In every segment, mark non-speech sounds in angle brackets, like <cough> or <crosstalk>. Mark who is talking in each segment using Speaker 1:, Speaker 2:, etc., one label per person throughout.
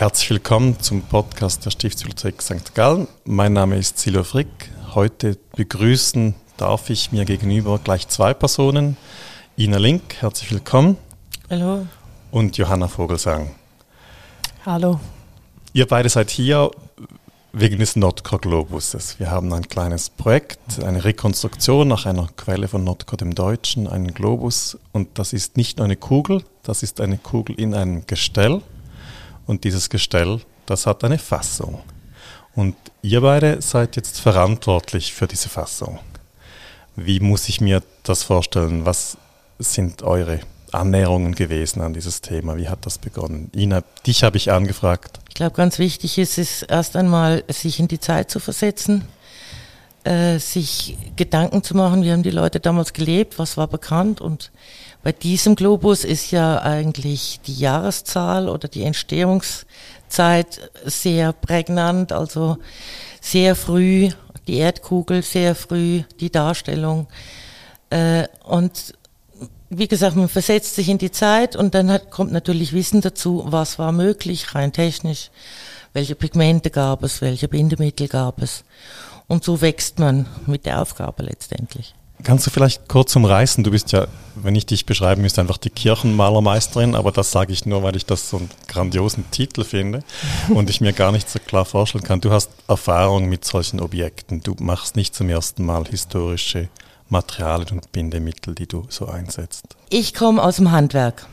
Speaker 1: Herzlich willkommen zum Podcast der Stiftsbibliothek St. Gallen. Mein Name ist Silvio Frick. Heute begrüßen darf ich mir gegenüber gleich zwei Personen. Ina Link, herzlich willkommen.
Speaker 2: Hallo.
Speaker 1: Und Johanna Vogelsang.
Speaker 2: Hallo.
Speaker 1: Ihr beide seid hier wegen des Nordkor-Globuses. Wir haben ein kleines Projekt, eine Rekonstruktion nach einer Quelle von Nordkor dem Deutschen, einen Globus. Und das ist nicht nur eine Kugel, das ist eine Kugel in einem Gestell. Und dieses Gestell, das hat eine Fassung. Und ihr beide seid jetzt verantwortlich für diese Fassung. Wie muss ich mir das vorstellen? Was sind eure Annäherungen gewesen an dieses Thema? Wie hat das begonnen? Ina, dich habe ich angefragt.
Speaker 2: Ich glaube, ganz wichtig ist es erst einmal, sich in die Zeit zu versetzen, äh, sich Gedanken zu machen, wie haben die Leute damals gelebt, was war bekannt und bei diesem Globus ist ja eigentlich die Jahreszahl oder die Entstehungszeit sehr prägnant, also sehr früh die Erdkugel, sehr früh die Darstellung. Äh, und wie gesagt, man versetzt sich in die Zeit und dann hat, kommt natürlich Wissen dazu, was war möglich, rein technisch, welche Pigmente gab es, welche Bindemittel gab es. Und so wächst man mit der Aufgabe letztendlich.
Speaker 1: Kannst du vielleicht kurz umreißen? Du bist ja, wenn ich dich beschreiben müsste, einfach die Kirchenmalermeisterin, aber das sage ich nur, weil ich das so einen grandiosen Titel finde <laughs> und ich mir gar nicht so klar vorstellen kann. Du hast Erfahrung mit solchen Objekten. Du machst nicht zum ersten Mal historische Materialien und Bindemittel, die du so einsetzt.
Speaker 2: Ich komme aus dem Handwerk.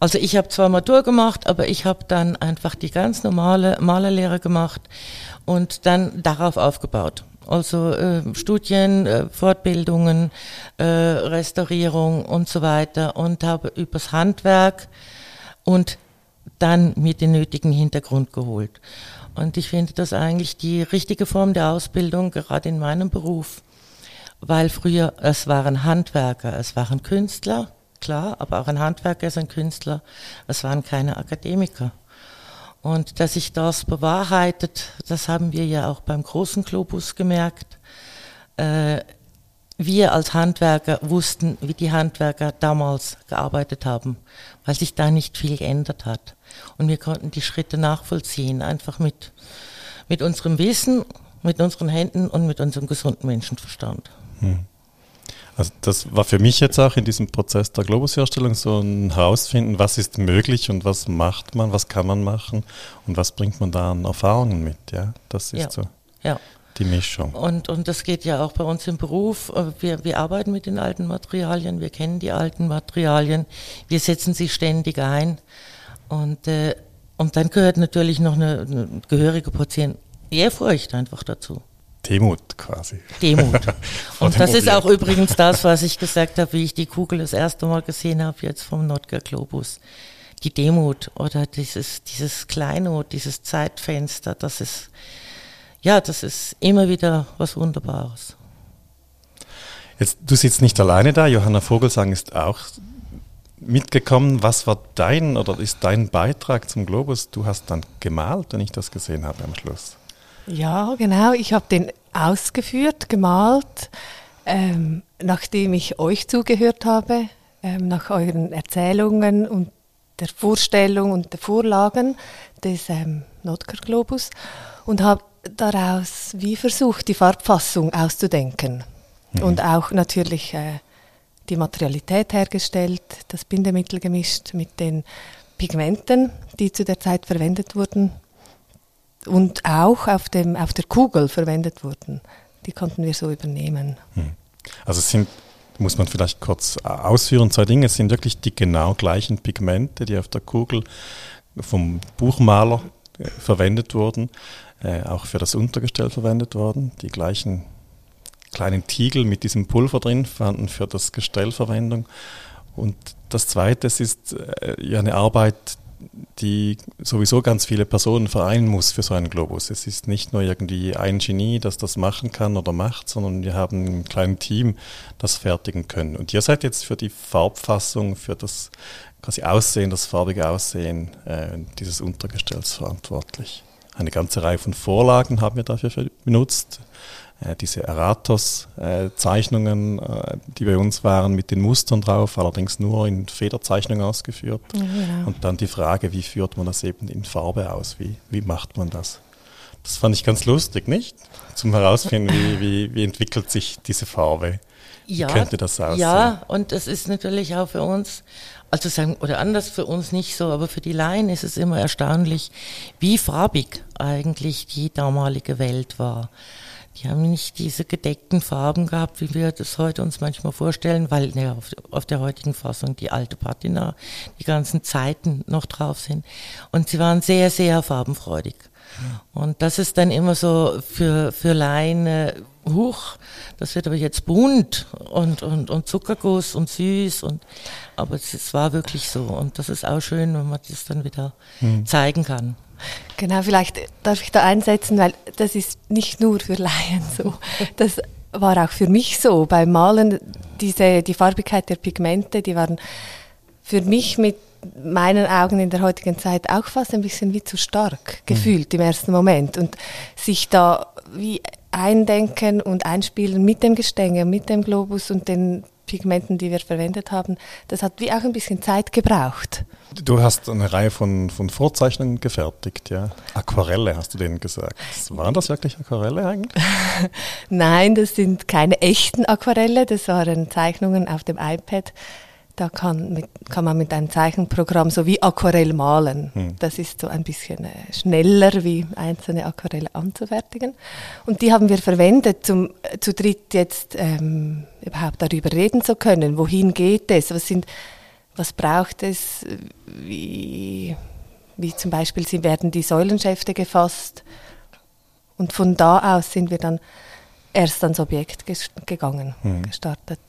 Speaker 2: Also ich habe zwar Matur gemacht, aber ich habe dann einfach die ganz normale Malerlehre gemacht und dann darauf aufgebaut. Also äh, Studien, äh, Fortbildungen, äh, Restaurierung und so weiter und habe übers Handwerk und dann mit den nötigen Hintergrund geholt. Und ich finde das eigentlich die richtige Form der Ausbildung, gerade in meinem Beruf, weil früher es waren Handwerker, es waren Künstler, klar, aber auch ein Handwerker ist ein Künstler, es waren keine Akademiker. Und dass sich das bewahrheitet, das haben wir ja auch beim großen Globus gemerkt. Äh, wir als Handwerker wussten, wie die Handwerker damals gearbeitet haben, weil sich da nicht viel geändert hat. Und wir konnten die Schritte nachvollziehen, einfach mit, mit unserem Wissen, mit unseren Händen und mit unserem gesunden Menschenverstand. Hm.
Speaker 1: Also das war für mich jetzt auch in diesem Prozess der Globusherstellung so ein Herausfinden, was ist möglich und was macht man, was kann man machen und was bringt man da an Erfahrungen mit. Ja, das ist ja. so ja. die Mischung.
Speaker 2: Und, und das geht ja auch bei uns im Beruf. Wir, wir arbeiten mit den alten Materialien, wir kennen die alten Materialien, wir setzen sie ständig ein. Und, äh, und dann gehört natürlich noch eine, eine gehörige Portion Ehrfurcht einfach dazu.
Speaker 1: Demut quasi.
Speaker 2: Demut. <laughs> Und das ist auch übrigens das, was ich gesagt habe, wie ich die Kugel das erste Mal gesehen habe, jetzt vom Notker Globus. Die Demut oder dieses, dieses Kleinod, dieses Zeitfenster, das ist, ja, das ist immer wieder was Wunderbares.
Speaker 1: Jetzt, du sitzt nicht alleine da, Johanna Vogelsang ist auch mitgekommen. Was war dein oder ist dein Beitrag zum Globus? Du hast dann gemalt, wenn ich das gesehen habe am Schluss.
Speaker 3: Ja, genau. Ich habe den ausgeführt, gemalt, ähm, nachdem ich euch zugehört habe, ähm, nach euren Erzählungen und der Vorstellung und der Vorlagen des ähm, Notker-Globus und habe daraus wie versucht, die Farbfassung auszudenken mhm. und auch natürlich äh, die Materialität hergestellt, das Bindemittel gemischt mit den Pigmenten, die zu der Zeit verwendet wurden und auch auf, dem, auf der Kugel verwendet wurden. Die konnten wir so übernehmen. Hm.
Speaker 1: Also es sind, muss man vielleicht kurz ausführen, zwei Dinge. Es sind wirklich die genau gleichen Pigmente, die auf der Kugel vom Buchmaler äh, verwendet wurden, äh, auch für das Untergestell verwendet wurden. Die gleichen kleinen Tiegel mit diesem Pulver drin fanden für das Gestell Verwendung. Und das Zweite, es ist äh, ja eine Arbeit, die sowieso ganz viele Personen vereinen muss für so einen Globus. Es ist nicht nur irgendwie ein Genie, das das machen kann oder macht, sondern wir haben ein kleines Team, das fertigen können. Und ihr seid jetzt für die Farbfassung, für das quasi Aussehen, das farbige Aussehen äh, dieses Untergestells verantwortlich. Eine ganze Reihe von Vorlagen haben wir dafür benutzt. Äh, diese Eratos-Zeichnungen, äh, die bei uns waren, mit den Mustern drauf, allerdings nur in Federzeichnung ausgeführt.
Speaker 3: Ja, genau.
Speaker 1: Und dann die Frage, wie führt man das eben in Farbe aus? Wie, wie macht man das? Das fand ich ganz lustig, nicht? Zum herausfinden, wie, <laughs> wie, wie entwickelt sich diese Farbe?
Speaker 2: Ja,
Speaker 1: wie könnte das aussehen?
Speaker 2: Ja, und das ist natürlich auch für uns, also sagen, oder anders für uns nicht so, aber für die Laien ist es immer erstaunlich, wie farbig eigentlich die damalige Welt war. Die haben nicht diese gedeckten Farben gehabt, wie wir das heute uns manchmal vorstellen, weil ne, auf, auf der heutigen Fassung die alte Patina, die ganzen Zeiten noch drauf sind. Und sie waren sehr, sehr farbenfreudig. Und das ist dann immer so für, für Laien, äh, huch, das wird aber jetzt bunt und, und, und Zuckerguss und süß und, aber es, es war wirklich so. Und das ist auch schön, wenn man das dann wieder
Speaker 1: Hm.
Speaker 2: zeigen kann.
Speaker 3: Genau, vielleicht darf ich da einsetzen, weil das ist nicht nur für Laien so. Das war auch für mich so. Beim Malen, diese, die Farbigkeit der Pigmente, die waren für mich mit meinen Augen in der heutigen Zeit auch fast ein bisschen wie zu stark gefühlt im ersten Moment. Und sich da wie eindenken und einspielen mit dem Gestänge, mit dem Globus und den Pigmenten, die wir verwendet haben, das hat wie auch ein bisschen Zeit gebraucht.
Speaker 1: Du hast eine Reihe von, von Vorzeichnungen gefertigt, ja. Aquarelle hast du denen gesagt. Waren das wirklich Aquarelle eigentlich? <laughs>
Speaker 3: Nein, das sind keine echten Aquarelle, das waren Zeichnungen auf dem iPad. Da kann, mit, kann man mit einem Zeichenprogramm so wie Aquarell malen.
Speaker 1: Hm.
Speaker 3: Das ist so ein bisschen äh, schneller, wie einzelne Aquarelle anzufertigen. Und die haben wir verwendet, um äh, zu dritt jetzt ähm, überhaupt darüber reden zu können. Wohin geht es? Was, sind, was braucht es? Wie, wie zum Beispiel sie werden die Säulenschäfte gefasst. Und von da aus sind wir dann erst ans Objekt ges- gegangen,
Speaker 1: Hm.
Speaker 3: gestartet.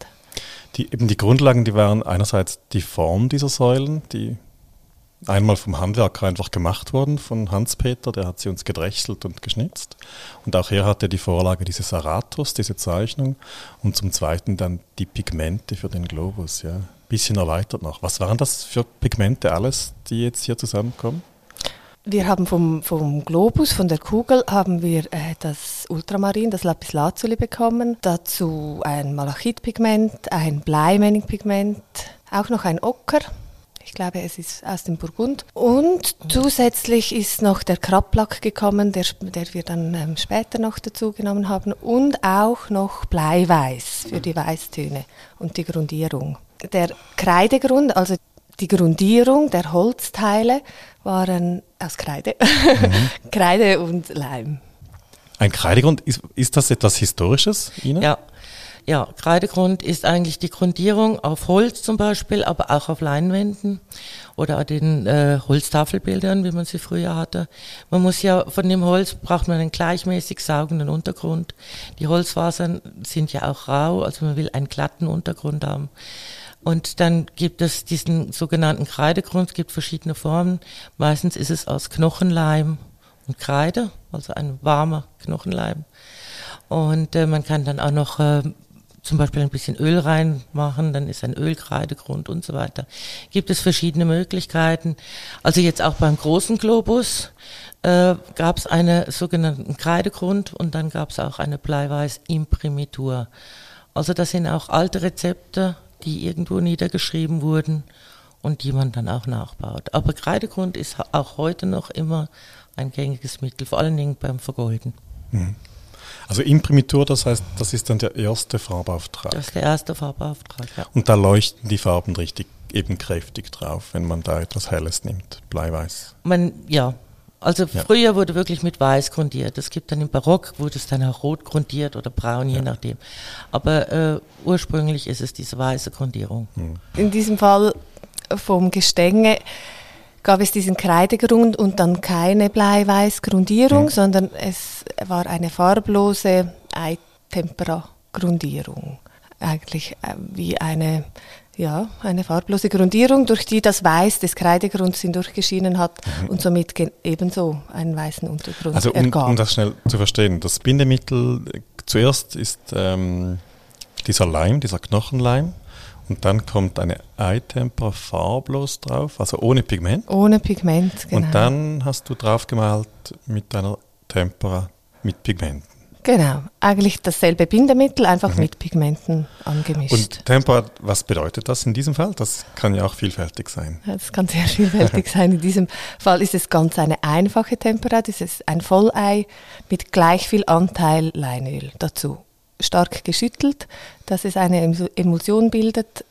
Speaker 1: Die, eben die Grundlagen, die waren einerseits die Form dieser Säulen, die einmal vom Handwerker einfach gemacht wurden, von Hans-Peter, der hat sie uns gedrechselt und geschnitzt. Und auch er hatte die Vorlage dieses Aratus, diese Zeichnung. Und zum Zweiten dann die Pigmente für den Globus, ja. Bisschen erweitert noch. Was waren das für Pigmente alles, die jetzt hier zusammenkommen?
Speaker 3: Wir haben vom, vom Globus, von der Kugel, haben wir äh, das Ultramarin, das Lapislazuli bekommen. Dazu ein Malachitpigment, ein Bleimänningpigment, auch noch ein Ocker. Ich glaube, es ist aus dem Burgund. Und zusätzlich ist noch der Krablack gekommen, der, der wir dann ähm, später noch dazu genommen haben. Und auch noch Bleiweiß für die Weißtöne und die Grundierung. Der Kreidegrund, also die Grundierung der Holzteile waren aus Kreide. <laughs> Kreide und Leim.
Speaker 1: Ein Kreidegrund, ist, ist das etwas Historisches, Ina?
Speaker 2: Ja. Ja, Kreidegrund ist eigentlich die Grundierung auf Holz zum Beispiel, aber auch auf Leinwänden oder an den äh, Holztafelbildern, wie man sie früher hatte. Man muss ja von dem Holz braucht man einen gleichmäßig saugenden Untergrund. Die Holzfasern sind ja auch rau, also man will einen glatten Untergrund haben. Und dann gibt es diesen sogenannten Kreidegrund, es gibt verschiedene Formen. Meistens ist es aus Knochenleim und Kreide, also ein warmer Knochenleim. Und äh, man kann dann auch noch äh, zum Beispiel ein bisschen Öl reinmachen, dann ist ein Ölkreidegrund und so weiter. Gibt es verschiedene Möglichkeiten. Also jetzt auch beim großen Globus äh, gab es einen sogenannten Kreidegrund und dann gab es auch eine Bleiweiß-Imprimitur. Also das sind auch alte Rezepte, die irgendwo niedergeschrieben wurden und die man dann auch nachbaut. Aber Kreidegrund ist auch heute noch immer ein gängiges Mittel, vor allen Dingen beim Vergolden.
Speaker 1: Also Imprimitur, das heißt, das ist dann der erste Farbauftrag.
Speaker 2: Das ist der erste Farbauftrag, ja.
Speaker 1: Und da leuchten die Farben richtig eben kräftig drauf, wenn man da etwas Helles nimmt, Bleiweiß.
Speaker 2: Man, ja. Also
Speaker 1: Ja.
Speaker 2: früher wurde wirklich mit Weiß grundiert. Es gibt dann im Barock, wurde es dann auch rot grundiert oder braun, je
Speaker 1: Ja.
Speaker 2: nachdem. Aber äh, ursprünglich ist es diese weiße Grundierung.
Speaker 3: In diesem Fall vom Gestänge gab es diesen Kreidegrund und dann keine Bleiweißgrundierung, sondern es war eine farblose Eitempera-Grundierung. Eigentlich äh, wie eine, ja, eine farblose Grundierung, durch die das Weiß des Kreidegrunds hindurchgeschienen hat und somit ebenso einen weißen Untergrund
Speaker 1: Also um,
Speaker 3: ergab.
Speaker 1: um das schnell zu verstehen, das Bindemittel äh, zuerst ist ähm, dieser Leim, dieser Knochenleim und dann kommt eine Eitempera farblos drauf, also ohne Pigment.
Speaker 3: Ohne Pigment, genau.
Speaker 1: Und dann hast du draufgemalt mit deiner Tempera mit Pigmenten.
Speaker 3: Genau, eigentlich dasselbe Bindemittel, einfach mhm. mit Pigmenten angemischt.
Speaker 1: Und Temperat, was bedeutet das in diesem Fall? Das kann ja auch vielfältig sein.
Speaker 3: Das kann sehr vielfältig <laughs> sein. In diesem Fall ist es ganz eine einfache Temperat. Es ist ein Vollei mit gleich viel Anteil Leinöl dazu. Stark geschüttelt, dass es eine Emulsion bildet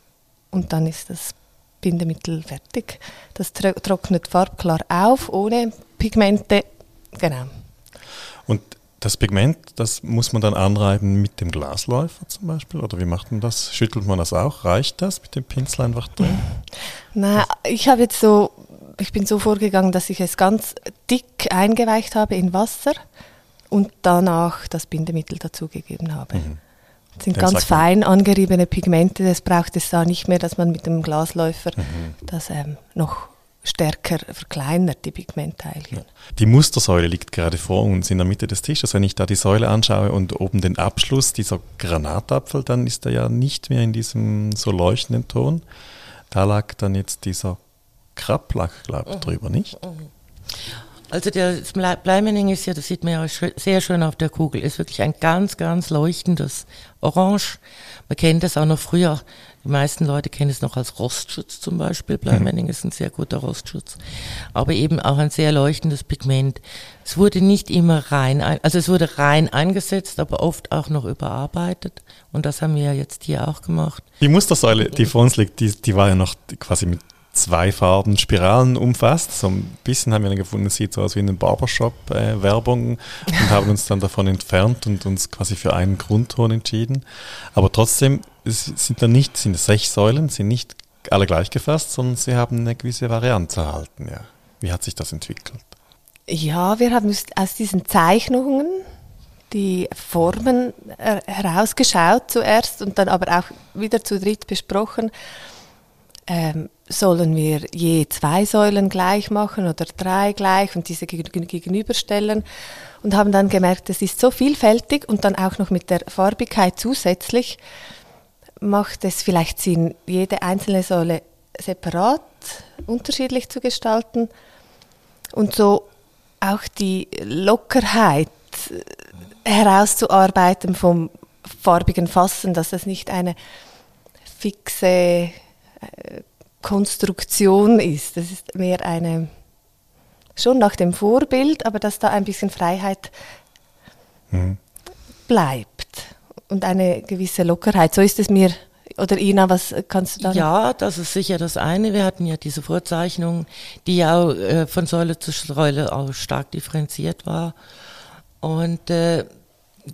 Speaker 3: und dann ist das Bindemittel fertig. Das trocknet farbklar auf, ohne Pigmente. Genau.
Speaker 1: Und das Pigment, das muss man dann anreiben mit dem Glasläufer zum Beispiel? Oder wie macht man das? Schüttelt man das auch? Reicht das mit dem Pinsel einfach drin? <laughs>
Speaker 3: Na, ich habe jetzt so, ich bin so vorgegangen, dass ich es ganz dick eingeweicht habe in Wasser und danach das Bindemittel dazugegeben habe. Mhm. Das sind Den ganz fein angeriebene Pigmente, das braucht es da nicht mehr, dass man mit dem Glasläufer mhm. das ähm, noch stärker verkleinert, die Pigmentteilchen.
Speaker 1: Die Mustersäule liegt gerade vor uns in der Mitte des Tisches. Wenn ich da die Säule anschaue und oben den Abschluss, dieser Granatapfel, dann ist er ja nicht mehr in diesem so leuchtenden Ton. Da lag dann jetzt dieser Krablack, glaube ich, mhm. drüber, nicht? Mhm.
Speaker 2: Also der Bleimening ist ja, das sieht man ja sehr schön auf der Kugel, ist wirklich ein ganz, ganz leuchtendes Orange. Man kennt das auch noch früher. Die meisten Leute kennen es noch als Rostschutz zum Beispiel. Bleimening mhm. ist ein sehr guter Rostschutz. Aber eben auch ein sehr leuchtendes Pigment. Es wurde nicht immer rein, also es wurde rein eingesetzt, aber oft auch noch überarbeitet. Und das haben wir jetzt hier auch gemacht.
Speaker 1: Die Mustersäule, die vor uns liegt, die, die war ja noch quasi mit zwei Farben Spiralen umfasst. So ein bisschen haben wir dann gefunden, es sieht so aus wie eine Barbershop-Werbung äh, und haben uns dann davon entfernt und uns quasi für einen Grundton entschieden. Aber trotzdem sind dann nicht, sind sechs Säulen, sind nicht alle gleich gefasst, sondern sie haben eine gewisse Varianz erhalten. Ja. Wie hat sich das entwickelt?
Speaker 3: Ja, wir haben aus diesen Zeichnungen die Formen äh, herausgeschaut zuerst und dann aber auch wieder zu dritt besprochen ähm, sollen wir je zwei Säulen gleich machen oder drei gleich und diese gegenüberstellen und haben dann gemerkt, es ist so vielfältig und dann auch noch mit der Farbigkeit zusätzlich macht es vielleicht Sinn, jede einzelne Säule separat unterschiedlich zu gestalten und so auch die Lockerheit herauszuarbeiten vom farbigen Fassen, dass das nicht eine fixe äh, Konstruktion ist. Das ist mehr eine, schon nach dem Vorbild, aber dass da ein bisschen Freiheit mhm. bleibt und eine gewisse Lockerheit. So ist es mir. Oder Ina, was kannst du da?
Speaker 2: Ja, das ist sicher das eine. Wir hatten ja diese Vorzeichnung, die ja auch äh, von Säule zu Säule auch stark differenziert war. Und äh,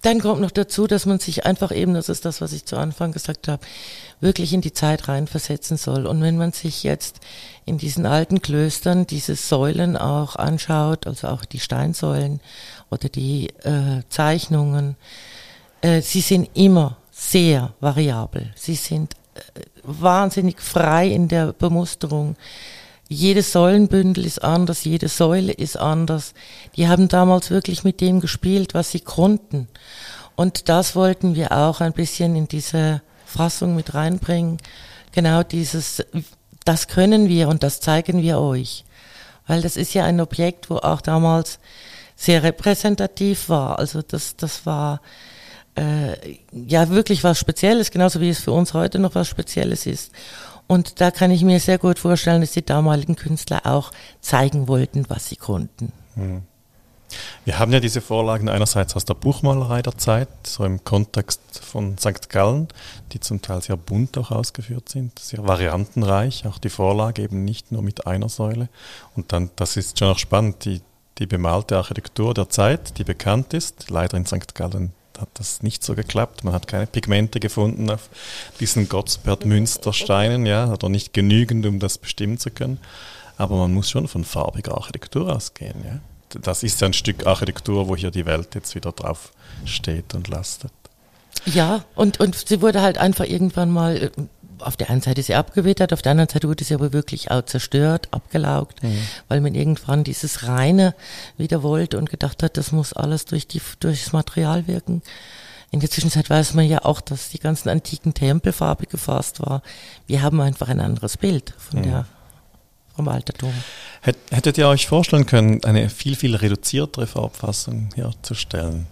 Speaker 2: dann kommt noch dazu, dass man sich einfach eben, das ist das, was ich zu Anfang gesagt habe, wirklich in die Zeit reinversetzen soll. Und wenn man sich jetzt in diesen alten Klöstern diese Säulen auch anschaut, also auch die Steinsäulen oder die äh, Zeichnungen, äh, sie sind immer sehr variabel. Sie sind äh, wahnsinnig frei in der Bemusterung. Jedes Säulenbündel ist anders, jede Säule ist anders. Die haben damals wirklich mit dem gespielt, was sie konnten. Und das wollten wir auch ein bisschen in diese Fassung mit reinbringen. Genau dieses, das können wir und das zeigen wir euch. Weil das ist ja ein Objekt, wo auch damals sehr repräsentativ war. Also das, das war äh, ja wirklich was Spezielles, genauso wie es für uns heute noch was Spezielles ist. Und da kann ich mir sehr gut vorstellen, dass die damaligen Künstler auch zeigen wollten, was sie konnten. Mhm.
Speaker 1: Wir haben ja diese Vorlagen einerseits aus der Buchmalerei der Zeit, so im Kontext von St. Gallen, die zum Teil sehr bunt auch ausgeführt sind, sehr variantenreich, auch die Vorlage eben nicht nur mit einer Säule. Und dann, das ist schon auch spannend, die, die bemalte Architektur der Zeit, die bekannt ist, leider in St. Gallen hat das nicht so geklappt. Man hat keine Pigmente gefunden auf diesen Gottsbert-Münstersteinen, ja, oder nicht genügend, um das bestimmen zu können. Aber man muss schon von farbiger Architektur ausgehen, ja. Das ist ein Stück Architektur, wo hier die Welt jetzt wieder drauf steht und lastet.
Speaker 2: Ja, und, und sie wurde halt einfach irgendwann mal äh, auf der einen Seite ist sie abgewittert, auf der anderen Seite wurde sie aber wirklich auch zerstört, abgelaugt, mhm. weil man irgendwann dieses Reine wieder wollte und gedacht hat, das muss alles durch die, durchs Material wirken. In der Zwischenzeit weiß man ja auch, dass die ganzen antiken Tempel farbig gefasst war. Wir haben einfach ein anderes Bild von mhm. der, vom Altertum.
Speaker 1: Hättet ihr euch vorstellen können, eine viel, viel reduziertere Farbfassung herzustellen?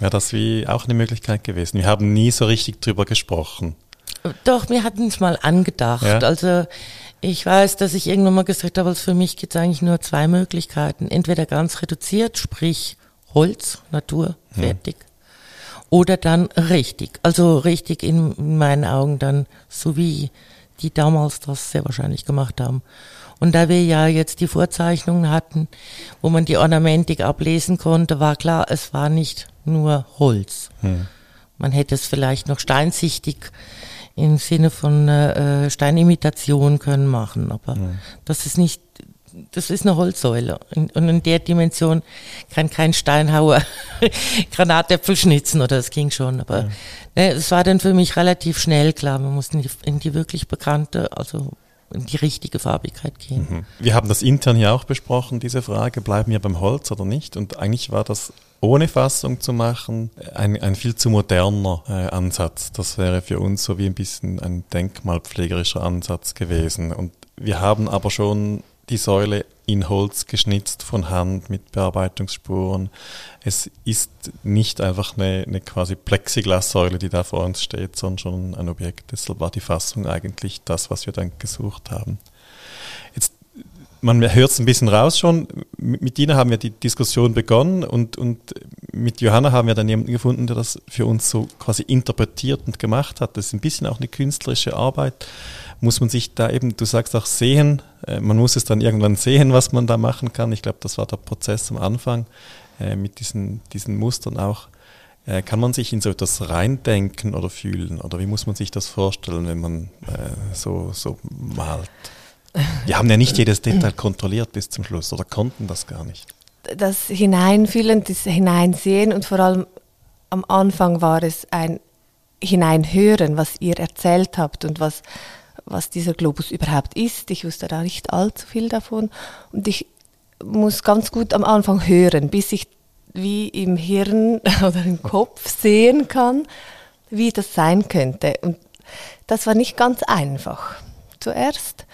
Speaker 1: Wäre das wie auch eine Möglichkeit gewesen? Wir haben nie so richtig drüber gesprochen.
Speaker 2: Doch, wir hatten es mal angedacht. Ja? Also ich weiß, dass ich irgendwann mal gesagt habe, also für mich gibt es eigentlich nur zwei Möglichkeiten. Entweder ganz reduziert, sprich Holz, Natur, fertig. Hm. Oder dann richtig. Also richtig in meinen Augen dann so wie die damals das sehr wahrscheinlich gemacht haben. Und da wir ja jetzt die Vorzeichnungen hatten, wo man die Ornamentik ablesen konnte, war klar, es war nicht nur Holz. Hm. Man hätte es vielleicht noch steinsichtig im Sinne von äh, Steinimitation können machen, aber hm. das ist nicht, das ist eine Holzsäule. Und in der Dimension kann kein Steinhauer <laughs> Granatäpfel schnitzen oder das ging schon, aber hm. ne, es war dann für mich relativ schnell klar, man muss in die, in die wirklich bekannte, also in die richtige Farbigkeit gehen.
Speaker 1: Mhm. Wir haben das intern hier auch besprochen, diese Frage, bleiben wir beim Holz oder nicht? Und eigentlich war das ohne Fassung zu machen ein, ein viel zu moderner äh, Ansatz. Das wäre für uns so wie ein bisschen ein denkmalpflegerischer Ansatz gewesen. Und wir haben aber schon die Säule in Holz geschnitzt von Hand mit Bearbeitungsspuren. Es ist nicht einfach eine, eine quasi Plexiglassäule, die da vor uns steht, sondern schon ein Objekt. Deshalb war die Fassung eigentlich das, was wir dann gesucht haben. Man hört es ein bisschen raus schon. Mit Dina haben wir die Diskussion begonnen und, und mit Johanna haben wir dann jemanden gefunden, der das für uns so quasi interpretiert und gemacht hat. Das ist ein bisschen auch eine künstlerische Arbeit muss man sich da eben, du sagst auch sehen, äh, man muss es dann irgendwann sehen, was man da machen kann. Ich glaube, das war der Prozess am Anfang äh, mit diesen, diesen Mustern auch. Äh, kann man sich in so etwas reindenken oder fühlen? Oder wie muss man sich das vorstellen, wenn man so, so malt? Wir haben ja nicht jedes Detail kontrolliert bis zum Schluss oder konnten das gar nicht.
Speaker 3: Das Hineinfühlen, das Hineinsehen und vor allem am Anfang war es ein Hineinhören, was ihr erzählt habt und was, was dieser Globus überhaupt ist. Ich wusste da nicht allzu viel davon. Und ich muss ganz gut am Anfang hören, bis ich wie im Hirn <laughs> oder im Kopf sehen kann, wie das sein könnte. Und das war nicht ganz einfach. Zuerst.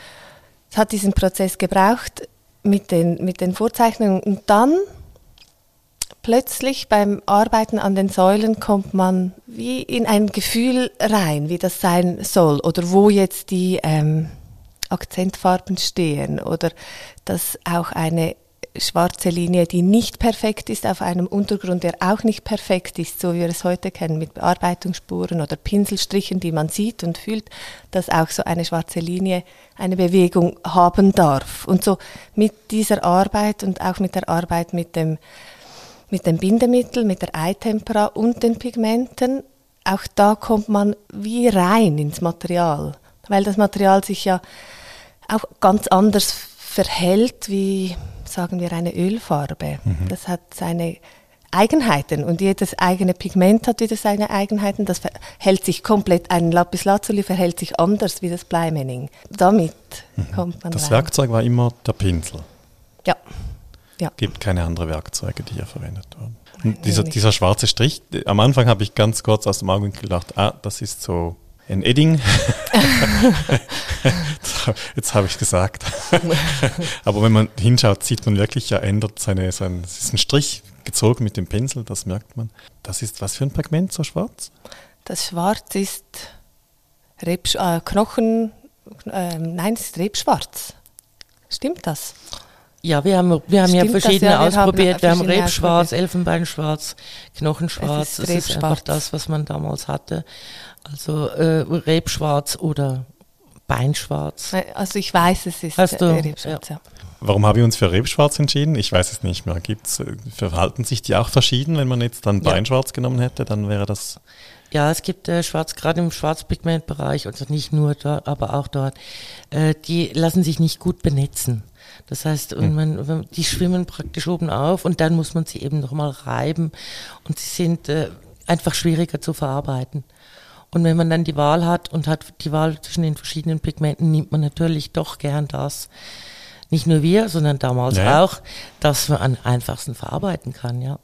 Speaker 3: Es hat diesen Prozess gebraucht mit den, mit den Vorzeichnungen. Und dann plötzlich beim Arbeiten an den Säulen kommt man wie in ein Gefühl rein, wie das sein soll oder wo jetzt die ähm, Akzentfarben stehen oder dass auch eine schwarze Linie, die nicht perfekt ist, auf einem Untergrund, der auch nicht perfekt ist, so wie wir es heute kennen, mit Bearbeitungsspuren oder Pinselstrichen, die man sieht und fühlt, dass auch so eine schwarze Linie eine Bewegung haben darf. Und so mit dieser Arbeit und auch mit der Arbeit mit dem mit dem Bindemittel, mit der Eitempera und den Pigmenten. Auch da kommt man wie rein ins Material, weil das Material sich ja auch ganz anders verhält wie, sagen wir, eine Ölfarbe. Mhm. Das hat seine Eigenheiten und jedes eigene Pigment hat wieder seine Eigenheiten. Das verhält sich komplett, ein Lapislazuli verhält sich anders wie das Bleimenning. Damit mhm. kommt man
Speaker 1: Das
Speaker 3: rein.
Speaker 1: Werkzeug war immer der Pinsel.
Speaker 3: Ja.
Speaker 1: Ja. gibt keine anderen Werkzeuge, die hier verwendet wurden. dieser, dieser schwarze Strich, am Anfang habe ich ganz kurz aus dem Augenwinkel gedacht, ah, das ist so ein Edding. <laughs> Jetzt habe ich gesagt. <laughs> Aber wenn man hinschaut, sieht man wirklich, er ändert seine, sein, es ist ein Strich gezogen mit dem Pinsel, das merkt man. Das ist was für ein Pigment, so schwarz?
Speaker 3: Das Schwarz ist Rebsch äh, Knochen, äh, nein, es ist Rebschwarz. Stimmt das?
Speaker 2: Ja, wir haben, wir haben ja verschiedene ja, wir ausprobiert. Haben wir haben Rebschwarz, Elfenbeinschwarz, Knochenschwarz. Es ist, das ist einfach das, was man damals hatte. Also äh, Rebschwarz oder Beinschwarz.
Speaker 3: Also ich weiß, es ist
Speaker 2: Hast du, Rebschwarz, ja.
Speaker 1: ja. Warum habe ich uns für Rebschwarz entschieden? Ich weiß es nicht mehr. Gibt's, äh, verhalten sich die auch verschieden? Wenn man jetzt dann Beinschwarz genommen hätte, dann wäre das...
Speaker 2: Ja, es gibt äh, Schwarz, gerade im Schwarzpigmentbereich, also nicht nur dort, aber auch dort, äh, die lassen sich nicht gut benetzen. Das heißt, und man, die schwimmen praktisch oben auf und dann muss man sie eben nochmal reiben und sie sind äh, einfach schwieriger zu verarbeiten. Und wenn man dann die Wahl hat und hat die Wahl zwischen den verschiedenen Pigmenten, nimmt man natürlich doch gern das, nicht nur wir, sondern damals ja. auch, das man am einfachsten verarbeiten kann, ja.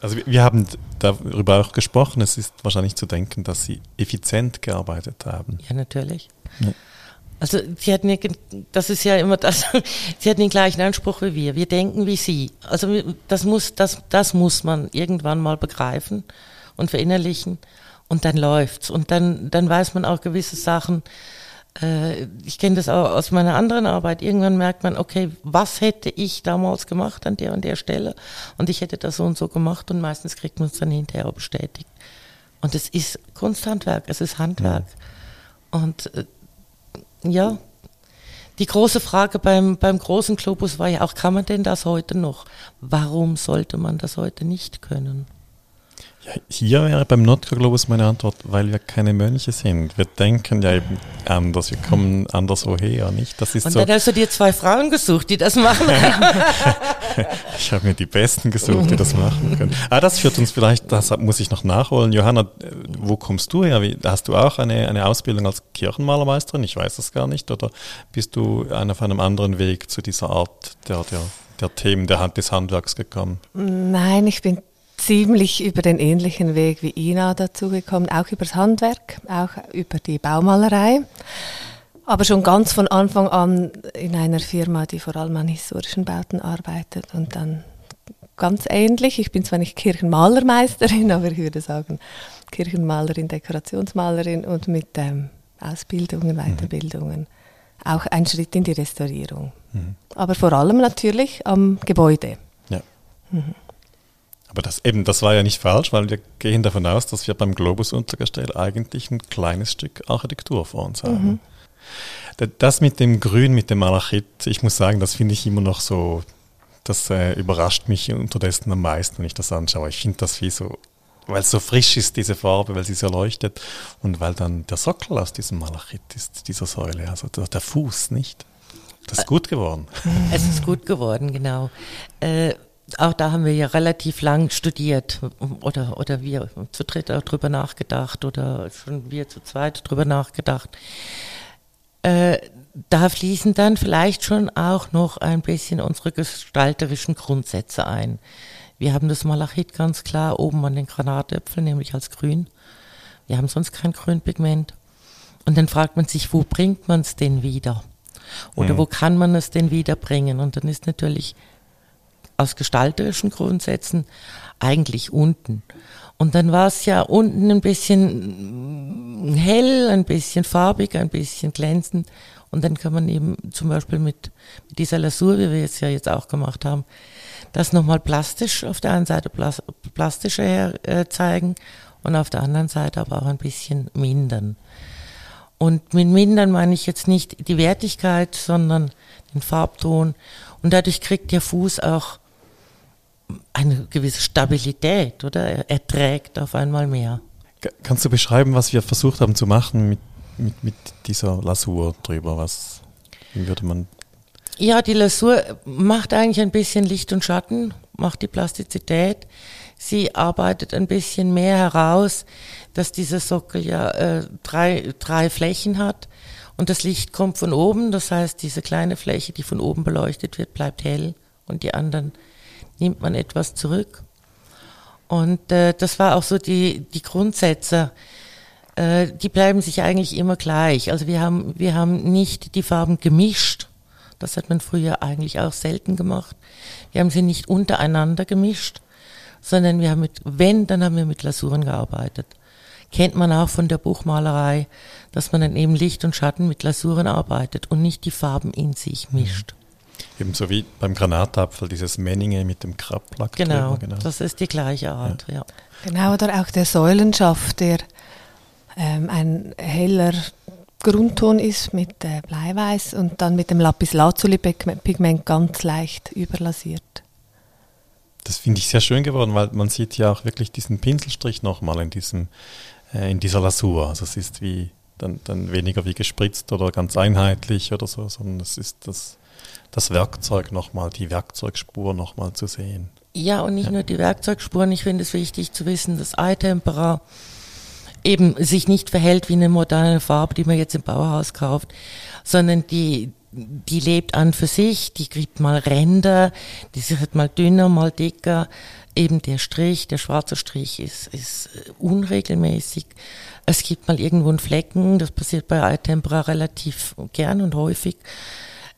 Speaker 1: Also wir haben darüber auch gesprochen, es ist wahrscheinlich zu denken, dass Sie effizient gearbeitet haben.
Speaker 2: Ja, natürlich. Ja. Also sie hatten, das ist ja immer das, <laughs> sie hatten den gleichen Anspruch wie wir. Wir denken wie sie. Also das muss, das, das muss man irgendwann mal begreifen und verinnerlichen und dann läuft's. Und dann, dann weiß man auch gewisse Sachen. Äh, ich kenne das auch aus meiner anderen Arbeit. Irgendwann merkt man, okay, was hätte ich damals gemacht an der und der Stelle? Und ich hätte das so und so gemacht und meistens kriegt man es dann hinterher auch bestätigt. Und es ist Kunsthandwerk, es ist Handwerk. Ja. Und äh, ja, die große Frage beim, beim großen Globus war ja auch, kann man denn das heute noch? Warum sollte man das heute nicht können?
Speaker 1: Ja, hier wäre beim Notco-Globus meine Antwort, weil wir keine Mönche sind. Wir denken ja eben anders, wir kommen anders woher, nicht?
Speaker 2: Das ist Und so dann hast du dir zwei Frauen gesucht, die das machen. <laughs>
Speaker 1: ich habe mir die Besten gesucht, die das machen können. Ah, das führt uns vielleicht, das muss ich noch nachholen. Johanna, wo kommst du her? Wie, hast du auch eine, eine Ausbildung als Kirchenmalermeisterin? Ich weiß das gar nicht. Oder bist du auf einem anderen Weg zu dieser Art der, der, der Themen der Hand des Handwerks gekommen?
Speaker 3: Nein, ich bin ziemlich über den ähnlichen Weg wie Ina dazugekommen, auch übers Handwerk, auch über die Baumalerei. Aber schon ganz von Anfang an in einer Firma, die vor allem an historischen Bauten arbeitet und dann ganz ähnlich. Ich bin zwar nicht Kirchenmalermeisterin, <laughs> aber ich würde sagen Kirchenmalerin, Dekorationsmalerin und mit ähm, Ausbildungen, mhm. Weiterbildungen. Mhm. Auch ein Schritt in die Restaurierung. Mhm. Aber vor allem natürlich am Gebäude.
Speaker 1: Ja. Mhm. Aber das eben, das war ja nicht falsch, weil wir gehen davon aus, dass wir beim Globus Untergestell eigentlich ein kleines Stück Architektur vor uns haben. Mhm. Das mit dem Grün, mit dem Malachit, ich muss sagen, das finde ich immer noch so, das äh, überrascht mich unterdessen am meisten, wenn ich das anschaue. Ich finde das wie so, weil es so frisch ist, diese Farbe, weil sie so leuchtet und weil dann der Sockel aus diesem Malachit ist, dieser Säule, also der, der Fuß, nicht? Das ist gut geworden.
Speaker 2: Es ist gut geworden, genau. Äh, auch da haben wir ja relativ lang studiert oder, oder wir zu dritt auch drüber nachgedacht oder schon wir zu zweit drüber nachgedacht. Äh, da fließen dann vielleicht schon auch noch ein bisschen unsere gestalterischen Grundsätze ein. Wir haben das Malachit ganz klar oben an den Granatäpfeln, nämlich als grün. Wir haben sonst kein Grünpigment. Und dann fragt man sich, wo bringt man es denn wieder? Oder mhm. wo kann man es denn wiederbringen? Und dann ist natürlich aus gestalterischen Grundsätzen eigentlich unten. Und dann war es ja unten ein bisschen hell, ein bisschen farbig, ein bisschen glänzend. Und dann kann man eben zum Beispiel mit, mit dieser Lasur, wie wir es ja jetzt auch gemacht haben, das nochmal plastisch auf der einen Seite plastischer her, äh, zeigen und auf der anderen Seite aber auch ein bisschen mindern. Und mit mindern meine ich jetzt nicht die Wertigkeit, sondern den Farbton. Und dadurch kriegt der Fuß auch eine gewisse Stabilität, oder? Er, trägt auf einmal mehr.
Speaker 1: Kannst du beschreiben, was wir versucht haben zu machen mit, mit, mit dieser Lasur drüber? Was, wie würde man.
Speaker 2: Ja, die Lasur macht eigentlich ein bisschen Licht und Schatten, macht die Plastizität. Sie arbeitet ein bisschen mehr heraus, dass dieser Sockel ja äh, drei, drei Flächen hat und das Licht kommt von oben. Das heißt, diese kleine Fläche, die von oben beleuchtet wird, bleibt hell und die anderen nimmt man etwas zurück. Und äh, das war auch so die, die Grundsätze, äh, die bleiben sich eigentlich immer gleich. Also wir haben, wir haben nicht die Farben gemischt. Das hat man früher eigentlich auch selten gemacht. Wir haben sie nicht untereinander gemischt, sondern wir haben mit, wenn, dann haben wir mit Lasuren gearbeitet. Kennt man auch von der Buchmalerei, dass man dann eben Licht und Schatten mit Lasuren arbeitet und nicht die Farben in sich mischt.
Speaker 1: Ebenso wie beim Granatapfel, dieses Menninge mit dem Krabplack.
Speaker 2: Genau, genau, das ist die gleiche Art, ja. ja.
Speaker 3: Genau, oder auch der Säulenschaft, der ähm, ein heller Grundton ist mit äh, Bleiweiß und dann mit dem Lapis Lazuli Pigment ganz leicht überlasiert.
Speaker 1: Das finde ich sehr schön geworden, weil man sieht ja auch wirklich diesen Pinselstrich nochmal in diesem äh, in dieser Lasur. Also es ist wie dann, dann weniger wie gespritzt oder ganz einheitlich oder so, sondern es ist das das Werkzeug nochmal, die Werkzeugspur nochmal zu sehen.
Speaker 2: Ja, und nicht ja. nur die Werkzeugspuren. Ich finde es wichtig zu wissen, dass iTempera eben sich nicht verhält wie eine moderne Farbe, die man jetzt im Bauhaus kauft, sondern die, die lebt an für sich, die kriegt mal Ränder, die wird mal dünner, mal dicker. eben der Strich, der schwarze Strich ist, ist äh, unregelmäßig. Es gibt mal irgendwo einen Flecken, das passiert bei Eye-Tempera relativ gern und häufig.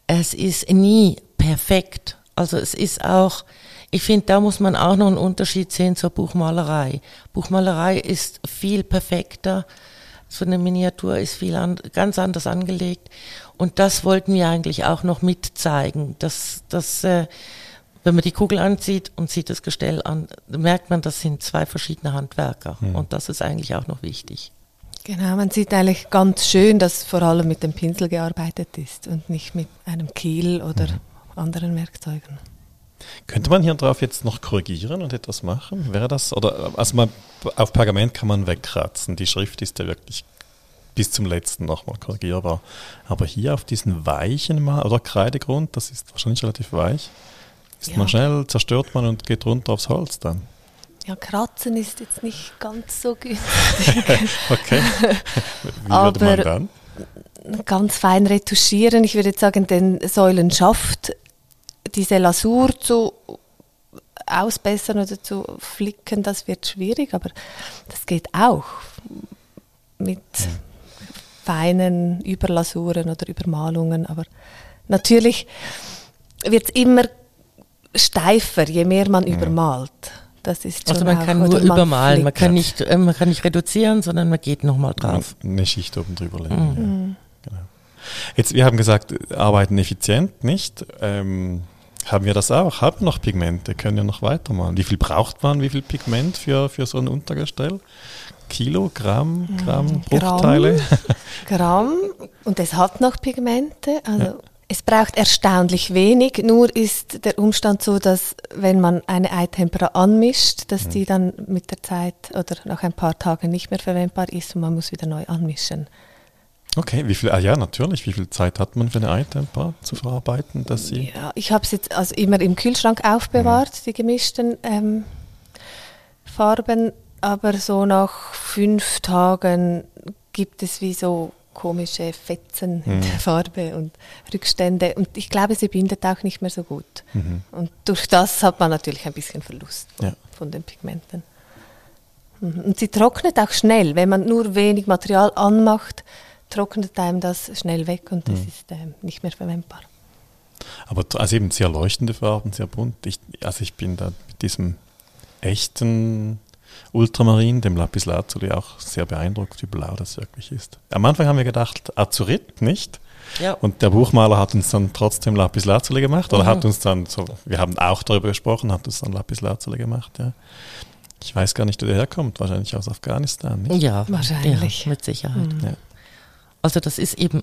Speaker 2: Es ist nie perfekt. Also es ist auch, ich finde, da muss man auch noch einen Unterschied sehen zur Buchmalerei. Buchmalerei ist viel perfekter. So eine Miniatur ist viel an, ganz anders angelegt. Und das wollten wir eigentlich auch noch mitzeigen, dass, dass äh, wenn man die Kugel anzieht und sieht das Gestell an, merkt man, das sind zwei verschiedene Handwerker. Mhm. Und das ist eigentlich auch noch wichtig.
Speaker 3: Genau, man sieht eigentlich ganz schön, dass vor allem mit dem Pinsel gearbeitet ist und nicht mit einem Kiel oder mhm. anderen Werkzeugen.
Speaker 1: Könnte man hier drauf jetzt noch korrigieren und etwas machen? Wäre das, oder also man, auf Pergament kann man wegkratzen, die Schrift ist ja wirklich bis zum letzten nochmal korrigierbar. Aber hier auf diesen weichen Mal, oder Kreidegrund, das ist wahrscheinlich relativ weich, ist ja. man schnell, zerstört man und geht runter aufs Holz dann.
Speaker 3: Ja, kratzen ist jetzt nicht ganz so günstig. <laughs>
Speaker 1: okay. Wie würde man dann?
Speaker 3: Ganz fein retuschieren. Ich würde sagen, den Säulenschaft, diese Lasur zu ausbessern oder zu flicken, das wird schwierig, aber das geht auch mit ja. feinen Überlasuren oder Übermalungen. Aber natürlich wird es immer steifer, je mehr man ja. übermalt. Das ist
Speaker 2: also man kann nur übermalen, man kann, nicht, äh, man kann nicht reduzieren, sondern man geht nochmal drauf.
Speaker 1: Eine Schicht oben drüber legen. Mhm. Ja. Genau. Jetzt, wir haben gesagt, arbeiten effizient, nicht? Ähm, haben wir das auch? Haben noch Pigmente? Können wir noch weitermalen? Wie viel braucht man? Wie viel Pigment für, für so ein Untergestell? Kilo, Gramm, Gramm, Bruchteile?
Speaker 3: Gramm, Gramm. <laughs> und es hat noch Pigmente. Also ja. Es braucht erstaunlich wenig, nur ist der Umstand so, dass wenn man eine Eitempera anmischt, dass mhm. die dann mit der Zeit oder nach ein paar Tagen nicht mehr verwendbar ist und man muss wieder neu anmischen.
Speaker 1: Okay, wie viel, ah ja, natürlich, wie viel Zeit hat man für eine Eitempera zu verarbeiten, dass sie...
Speaker 3: Ja, ich habe es jetzt also immer im Kühlschrank aufbewahrt, mhm. die gemischten ähm, Farben, aber so nach fünf Tagen gibt es wie so komische Fetzen in der mhm. Farbe und Rückstände. Und ich glaube, sie bindet auch nicht mehr so gut. Mhm. Und durch das hat man natürlich ein bisschen Verlust von, ja. von den Pigmenten. Mhm. Und sie trocknet auch schnell. Wenn man nur wenig Material anmacht, trocknet einem das schnell weg und das mhm. ist äh, nicht mehr verwendbar.
Speaker 1: Aber also eben sehr leuchtende Farben, sehr bunt. Ich, also ich bin da mit diesem echten Ultramarin, dem Lapis Lazuli, auch sehr beeindruckt, wie blau das wirklich ist. Am Anfang haben wir gedacht, Azurit, nicht? Ja. Und der Buchmaler hat uns dann trotzdem Lapis Lazuli gemacht, oder mhm. hat uns dann so, wir haben auch darüber gesprochen, hat uns dann Lapis Lazuli gemacht, ja. Ich weiß gar nicht, wo der herkommt, wahrscheinlich aus Afghanistan, nicht?
Speaker 2: Ja, wahrscheinlich. Ja, mit Sicherheit. Mhm. Ja. Also das ist eben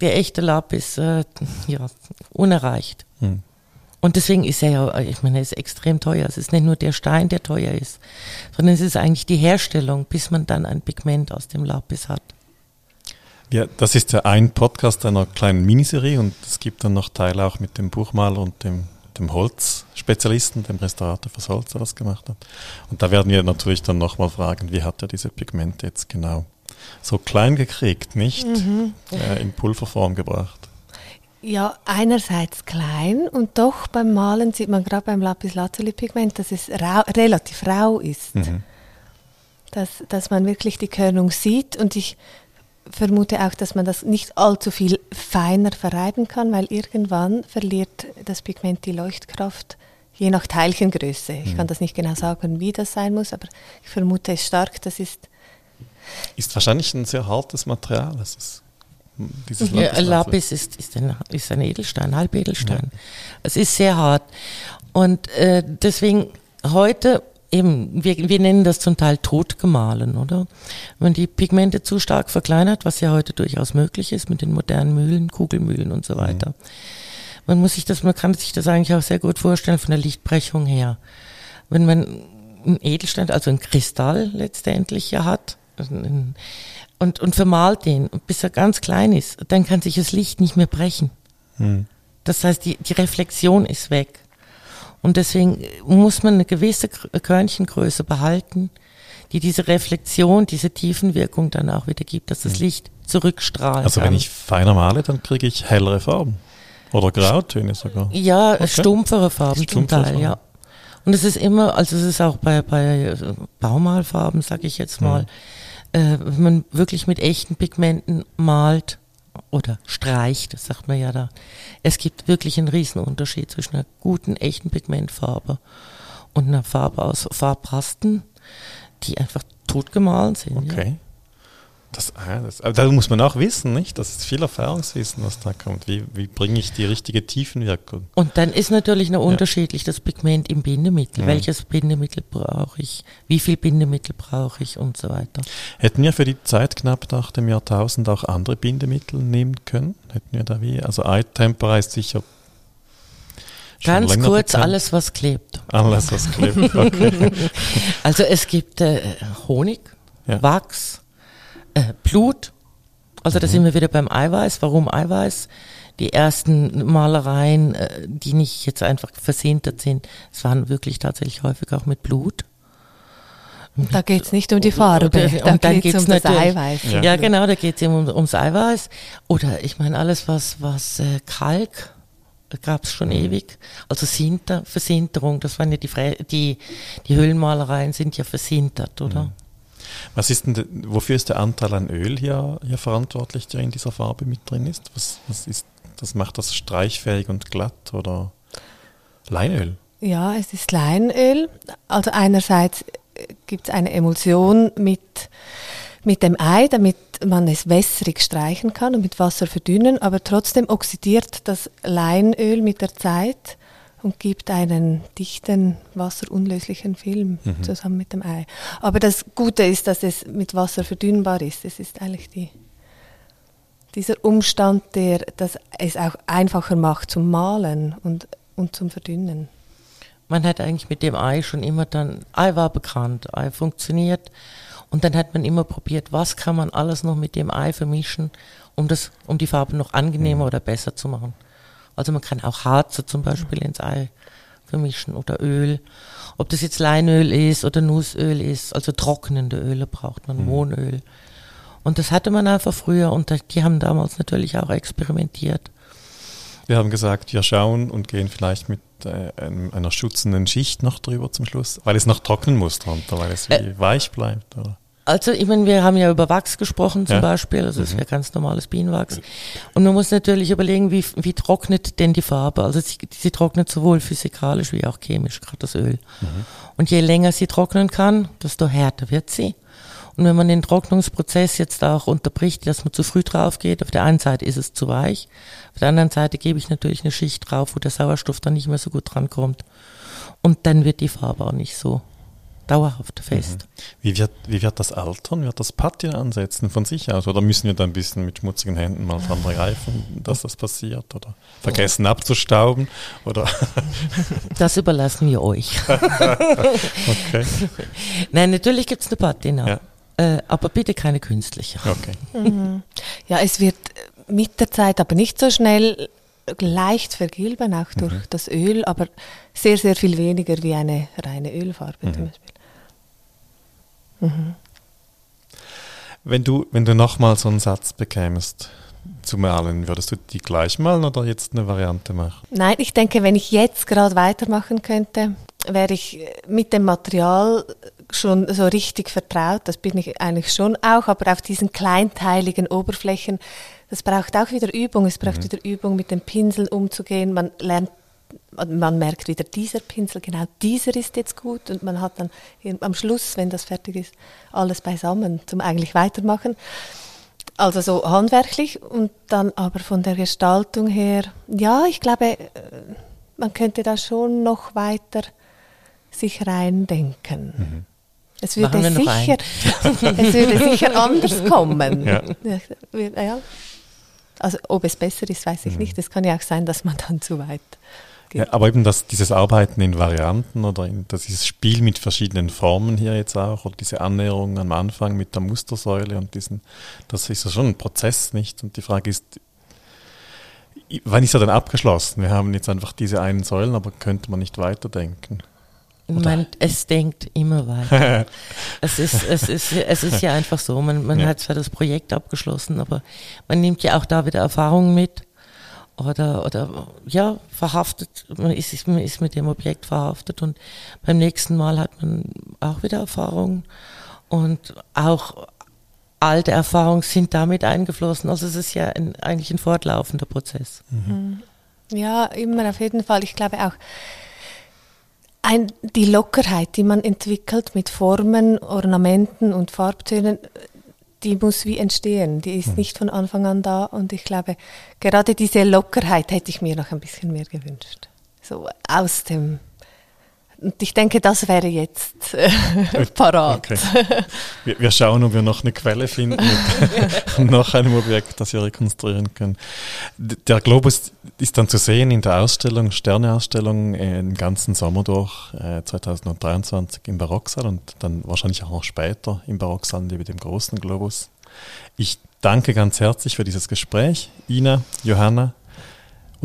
Speaker 2: der echte Lapis, äh, ja, unerreicht. Mhm. Und deswegen ist er ja, ich meine, er ist extrem teuer. Es ist nicht nur der Stein, der teuer ist, sondern es ist eigentlich die Herstellung, bis man dann ein Pigment aus dem Lapis hat.
Speaker 1: Ja, das ist ja ein Podcast einer kleinen Miniserie und es gibt dann noch Teile auch mit dem Buchmaler und dem, dem Holzspezialisten, dem Restaurator fürs Holz, der das gemacht hat. Und da werden wir natürlich dann nochmal fragen, wie hat er diese Pigmente jetzt genau so klein gekriegt, nicht mhm. äh, in Pulverform gebracht?
Speaker 3: Ja, einerseits klein und doch beim Malen sieht man gerade beim Lapis Lazuli Pigment, dass es rau, relativ rau ist. Mhm. Dass, dass man wirklich die Körnung sieht und ich vermute auch, dass man das nicht allzu viel feiner verreiben kann, weil irgendwann verliert das Pigment die Leuchtkraft, je nach Teilchengröße. Ich mhm. kann das nicht genau sagen, wie das sein muss, aber ich vermute es stark, das ist...
Speaker 1: Ist wahrscheinlich ein sehr hartes Material. Es ist
Speaker 2: dieses Lapis, ja, Lapis ist, ist, ein, ist ein Edelstein, Halbedelstein. Ja. Es ist sehr hart. Und äh, deswegen heute eben, wir, wir nennen das zum Teil totgemahlen, oder? Wenn die Pigmente zu stark verkleinert, was ja heute durchaus möglich ist mit den modernen Mühlen, Kugelmühlen und so weiter. Mhm. Man muss sich das, man kann sich das eigentlich auch sehr gut vorstellen von der Lichtbrechung her. Wenn man einen Edelstein, also einen Kristall letztendlich ja hat, also einen, und, und vermalt den, bis er ganz klein ist, dann kann sich das Licht nicht mehr brechen. Hm. Das heißt, die, die Reflexion ist weg. Und deswegen muss man eine gewisse Körnchengröße behalten, die diese Reflexion, diese Tiefenwirkung dann auch wieder gibt, dass das hm. Licht zurückstrahlt.
Speaker 1: Also wenn ich feiner male, dann kriege ich hellere Farben. Oder Grautöne sogar.
Speaker 2: Ja, okay. stumpfere Farben stumpfere zum Teil, Farben. ja. Und es ist immer, also es ist auch bei, bei Baumalfarben, sage ich jetzt mal, äh, wenn man wirklich mit echten Pigmenten malt oder streicht, das sagt man ja da. Es gibt wirklich einen Riesenunterschied zwischen einer guten, echten Pigmentfarbe und einer Farbe aus Farbrasten, die einfach totgemahlen sind.
Speaker 1: Okay. Ja. Das, ah, das, aber da muss man auch wissen, nicht? Das ist viel Erfahrungswissen, was da kommt. Wie, wie bringe ich die richtige Tiefenwirkung?
Speaker 2: Und dann ist natürlich noch ja. unterschiedlich das Pigment im Bindemittel. Ja. Welches Bindemittel brauche ich? Wie viel Bindemittel brauche ich und so weiter.
Speaker 1: Hätten wir für die Zeit knapp nach dem Jahrtausend auch andere Bindemittel nehmen können? Hätten wir da wie? Also Eye-Tempera ist sicher
Speaker 2: Ganz kurz, bekannt. alles was klebt.
Speaker 1: Alles was klebt, okay. <laughs>
Speaker 2: also es gibt äh, Honig, ja. Wachs, äh, Blut. Also mhm. da sind wir wieder beim Eiweiß. Warum Eiweiß? Die ersten Malereien, äh, die nicht jetzt einfach versehntert sind, es waren wirklich tatsächlich häufig auch mit Blut.
Speaker 3: Da geht es nicht um die Farbe,
Speaker 2: da, da und dann geht es um das Eiweiß. Ja, ja genau, da geht es eben um, ums Eiweiß. Oder ich meine, alles, was, was äh, Kalk, gab es schon mhm. ewig. Also Sinter, Versinterung, das waren ja die, Fre die, die Höhlenmalereien sind ja versintert, oder? Mhm.
Speaker 1: Was ist denn, wofür ist der Anteil an Öl hier, hier verantwortlich, der in dieser Farbe mit drin ist? Was, was ist, das macht das streichfähig und glatt oder Leinöl?
Speaker 3: Ja, es ist Leinöl. Also einerseits gibt es eine Emulsion mit, mit dem Ei, damit man es wässrig streichen kann und mit Wasser verdünnen, aber trotzdem oxidiert das Leinöl mit der Zeit und gibt einen dichten, wasserunlöslichen Film mhm. zusammen mit dem Ei. Aber das Gute ist, dass es mit Wasser verdünnbar ist. Es ist eigentlich die, dieser Umstand, der das es auch einfacher macht zum Malen und, und zum Verdünnen.
Speaker 2: Man hat eigentlich mit dem Ei schon immer dann, Ei war bekannt, Ei funktioniert. Und dann hat man immer probiert, was kann man alles noch mit dem Ei vermischen, um, das, um die Farbe noch angenehmer mhm. oder besser zu machen. Also man kann auch Harze zum Beispiel ins Ei vermischen oder Öl. Ob das jetzt Leinöl ist oder Nussöl ist, also trocknende Öle braucht man, mhm. Mohnöl. Und das hatte man einfach früher und die haben damals natürlich auch experimentiert.
Speaker 1: Wir haben gesagt, wir schauen und gehen vielleicht mit äh, einer schützenden Schicht noch drüber zum Schluss, weil es noch trocknen muss drunter, weil es wie äh, weich bleibt, oder?
Speaker 2: Also, ich meine, wir haben ja über Wachs gesprochen zum ja. Beispiel, also es mhm. wäre ganz normales Bienenwachs. Und man muss natürlich überlegen, wie, wie trocknet denn die Farbe? Also sie, sie trocknet sowohl physikalisch wie auch chemisch, gerade das Öl. Mhm. Und je länger sie trocknen kann, desto härter wird sie. Und wenn man den Trocknungsprozess jetzt auch unterbricht, dass man zu früh drauf geht, auf der einen Seite ist es zu weich, auf der anderen Seite gebe ich natürlich eine Schicht drauf, wo der Sauerstoff dann nicht mehr so gut drankommt. Und dann wird die Farbe auch nicht so dauerhaft fest. Mhm.
Speaker 1: Wie, wird, wie wird das altern? Wird das Patina ansetzen von sich aus? Oder müssen wir da ein bisschen mit schmutzigen Händen mal dran greifen, dass das passiert? Oder vergessen abzustauben? Oder <laughs>
Speaker 2: das überlassen wir euch. <laughs> okay. Nein, natürlich gibt es eine Patina. Ja. Äh, aber bitte keine künstliche.
Speaker 1: Okay.
Speaker 3: Mhm. Ja, es wird mit der Zeit aber nicht so schnell leicht vergilben, auch durch mhm. das Öl, aber sehr, sehr viel weniger wie eine reine Ölfarbe mhm. zum Beispiel.
Speaker 1: Mhm. Wenn du, wenn du nochmal so einen Satz bekämest zu malen, würdest du die gleich malen oder jetzt eine Variante machen?
Speaker 3: Nein, ich denke, wenn ich jetzt gerade weitermachen könnte, wäre ich mit dem Material schon so richtig vertraut. Das bin ich eigentlich schon auch, aber auf diesen kleinteiligen Oberflächen, das braucht auch wieder Übung. Es braucht mhm. wieder Übung, mit den Pinseln umzugehen. Man lernt man merkt wieder, dieser Pinsel, genau dieser ist jetzt gut und man hat dann am Schluss, wenn das fertig ist, alles beisammen zum eigentlich weitermachen. Also so handwerklich und dann aber von der Gestaltung her, ja, ich glaube, äh, man könnte da schon noch weiter sich reindenken. Mhm. Es würde sicher, <laughs> es würde sicher anders <laughs> kommen. Ja. ja. Also ob es besser ist, weiß ich mhm. nicht. Es kann ja auch sein, dass man dann zu weit
Speaker 1: ja, aber eben das, dieses Arbeiten in Varianten oder in, das, dieses Spiel mit verschiedenen Formen hier jetzt auch oder diese Annäherung am Anfang mit der Mustersäule und diesen, das ist ja schon ein Prozess, nicht? Und die Frage ist, wann ist er denn abgeschlossen? Wir haben jetzt einfach diese einen Säulen, aber könnte man nicht weiterdenken?
Speaker 2: Man, es denkt immer weiter. <laughs> es, ist, es, ist, es ist ja einfach so, man, man ja. hat zwar das Projekt abgeschlossen, aber man nimmt ja auch da wieder Erfahrungen mit oder, oder ja, verhaftet, man ist, man ist mit dem Objekt verhaftet und beim nächsten Mal hat man auch wieder Erfahrungen und auch alte Erfahrungen sind damit eingeflossen. Also es ist ja ein, eigentlich ein fortlaufender Prozess.
Speaker 3: Mhm. Ja, immer auf jeden Fall. Ich glaube auch, ein, die Lockerheit, die man entwickelt mit Formen, Ornamenten und Farbtönen, die muss wie entstehen. Die ist mhm. nicht von Anfang an da. Und ich glaube, gerade diese Lockerheit hätte ich mir noch ein bisschen mehr gewünscht. So aus dem und ich denke, das wäre jetzt äh, parat. Okay.
Speaker 1: Wir, wir, schauen, ob wir noch eine Quelle finden mit <laughs> noch einem Objekt, das wir rekonstruieren können. Der Globus ist dann zu sehen in der Ausstellung, Sterneausstellung, äh, den ganzen Sommer durch, äh, 2023 im Barocksaal und dann wahrscheinlich auch noch später im Barocksaal mit dem großen Globus. Ich danke ganz herzlich für dieses Gespräch, Ina, Johanna.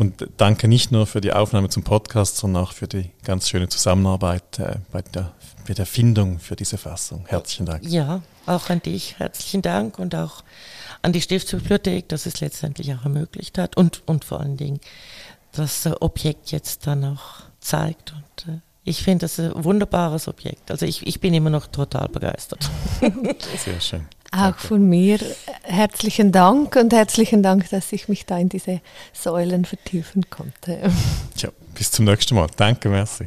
Speaker 1: Und danke nicht nur für die Aufnahme zum Podcast, sondern auch für die ganz schöne Zusammenarbeit äh, bei, der, bei der Findung für diese Fassung. Herzlichen Dank.
Speaker 2: Ja, auch an dich herzlichen Dank und auch an die Stiftsbibliothek, dass es letztendlich auch ermöglicht hat und, und vor allen Dingen das Objekt jetzt dann auch zeigt. Und äh, ich finde das ein wunderbares Objekt. Also ich, ich bin immer noch total begeistert. <laughs>
Speaker 3: Sehr schön. Auch von mir herzlichen Dank und herzlichen Dank, dass ich mich da in diese Säulen vertiefen konnte.
Speaker 1: Ja, bis zum nächsten Mal. Danke, merci.